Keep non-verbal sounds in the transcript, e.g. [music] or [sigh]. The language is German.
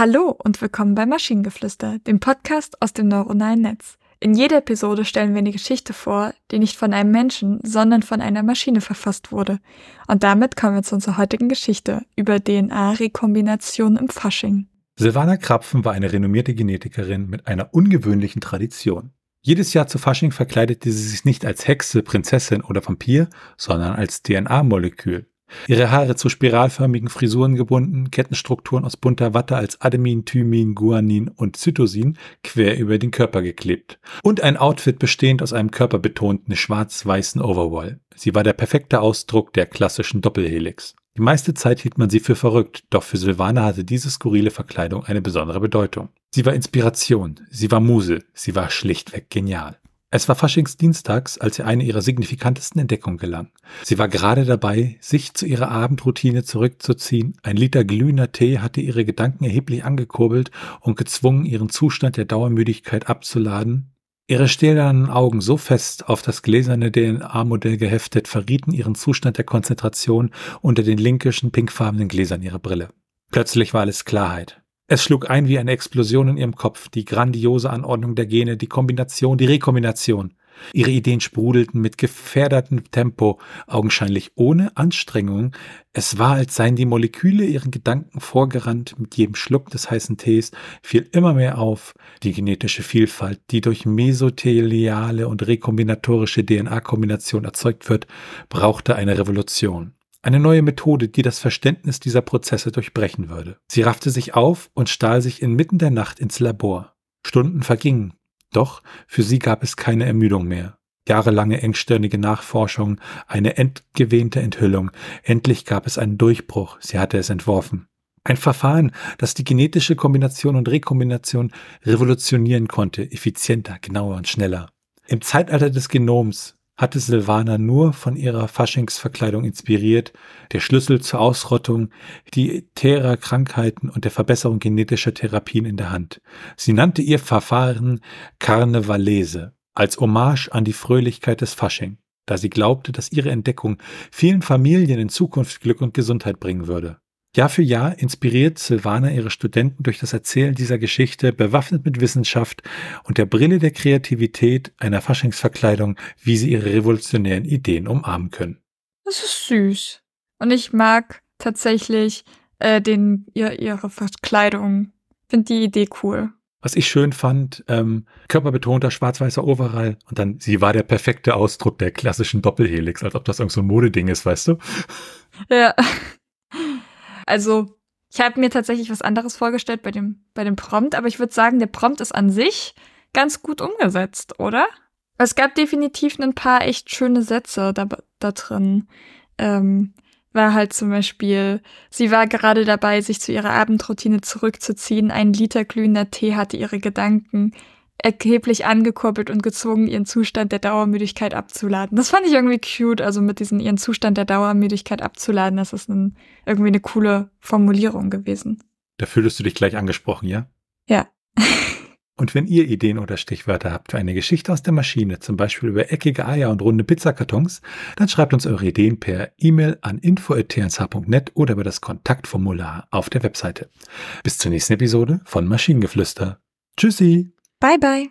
Hallo und willkommen bei Maschinengeflüster, dem Podcast aus dem neuronalen Netz. In jeder Episode stellen wir eine Geschichte vor, die nicht von einem Menschen, sondern von einer Maschine verfasst wurde. Und damit kommen wir zu unserer heutigen Geschichte über DNA-Rekombination im Fasching. Silvana Krapfen war eine renommierte Genetikerin mit einer ungewöhnlichen Tradition. Jedes Jahr zu Fasching verkleidete sie sich nicht als Hexe, Prinzessin oder Vampir, sondern als DNA-Molekül. Ihre Haare zu spiralförmigen Frisuren gebunden, Kettenstrukturen aus bunter Watte als Adenin, Thymin, Guanin und Cytosin quer über den Körper geklebt. Und ein Outfit bestehend aus einem körperbetonten schwarz-weißen Overall. Sie war der perfekte Ausdruck der klassischen Doppelhelix. Die meiste Zeit hielt man sie für verrückt, doch für Silvana hatte diese skurrile Verkleidung eine besondere Bedeutung. Sie war Inspiration, sie war Muse, sie war schlichtweg genial. Es war Faschingsdienstags, als sie eine ihrer signifikantesten Entdeckungen gelang. Sie war gerade dabei, sich zu ihrer Abendroutine zurückzuziehen. Ein Liter glühender Tee hatte ihre Gedanken erheblich angekurbelt und gezwungen, ihren Zustand der Dauermüdigkeit abzuladen. Ihre stählernen Augen so fest auf das gläserne DNA-Modell geheftet, verrieten ihren Zustand der Konzentration unter den linkischen pinkfarbenen Gläsern ihrer Brille. Plötzlich war alles Klarheit. Es schlug ein wie eine Explosion in ihrem Kopf, die grandiose Anordnung der Gene, die Kombination, die Rekombination. Ihre Ideen sprudelten mit gefährdertem Tempo, augenscheinlich ohne Anstrengung. Es war, als seien die Moleküle ihren Gedanken vorgerannt. Mit jedem Schluck des heißen Tees fiel immer mehr auf. Die genetische Vielfalt, die durch mesotheliale und rekombinatorische DNA-Kombination erzeugt wird, brauchte eine Revolution. Eine neue Methode, die das Verständnis dieser Prozesse durchbrechen würde. Sie raffte sich auf und stahl sich inmitten der Nacht ins Labor. Stunden vergingen. Doch für sie gab es keine Ermüdung mehr. Jahrelange engstirnige Nachforschung, eine entgewehnte Enthüllung. Endlich gab es einen Durchbruch. Sie hatte es entworfen. Ein Verfahren, das die genetische Kombination und Rekombination revolutionieren konnte, effizienter, genauer und schneller. Im Zeitalter des Genoms hatte Silvana nur von ihrer Faschingsverkleidung inspiriert, der Schlüssel zur Ausrottung diäterer Krankheiten und der Verbesserung genetischer Therapien in der Hand. Sie nannte ihr Verfahren Karnevalese, als Hommage an die Fröhlichkeit des Fasching, da sie glaubte, dass ihre Entdeckung vielen Familien in Zukunft Glück und Gesundheit bringen würde. Jahr für Jahr inspiriert Silvana ihre Studenten durch das Erzählen dieser Geschichte, bewaffnet mit Wissenschaft und der Brille der Kreativität einer Faschingsverkleidung, wie sie ihre revolutionären Ideen umarmen können. Das ist süß. Und ich mag tatsächlich äh, den, ihr, ihre Verkleidung. Finde die Idee cool. Was ich schön fand, ähm, körperbetonter schwarz-weißer Overall und dann, sie war der perfekte Ausdruck der klassischen Doppelhelix, als ob das irgend so ein Modeding ist, weißt du? Ja. Also, ich habe mir tatsächlich was anderes vorgestellt bei dem, bei dem Prompt, aber ich würde sagen, der Prompt ist an sich ganz gut umgesetzt, oder? Es gab definitiv ein paar echt schöne Sätze da, da drin. Ähm, war halt zum Beispiel, sie war gerade dabei, sich zu ihrer Abendroutine zurückzuziehen. Ein Liter glühender Tee hatte ihre Gedanken erheblich angekurbelt und gezwungen, ihren Zustand der Dauermüdigkeit abzuladen. Das fand ich irgendwie cute, also mit diesem ihren Zustand der Dauermüdigkeit abzuladen, das ist ein, irgendwie eine coole Formulierung gewesen. Da fühlst du dich gleich angesprochen, ja? Ja. [laughs] und wenn ihr Ideen oder Stichwörter habt für eine Geschichte aus der Maschine, zum Beispiel über eckige Eier und runde Pizzakartons, dann schreibt uns eure Ideen per E-Mail an info.tnsh.net oder über das Kontaktformular auf der Webseite. Bis zur nächsten Episode von Maschinengeflüster. Tschüssi! Bye bye.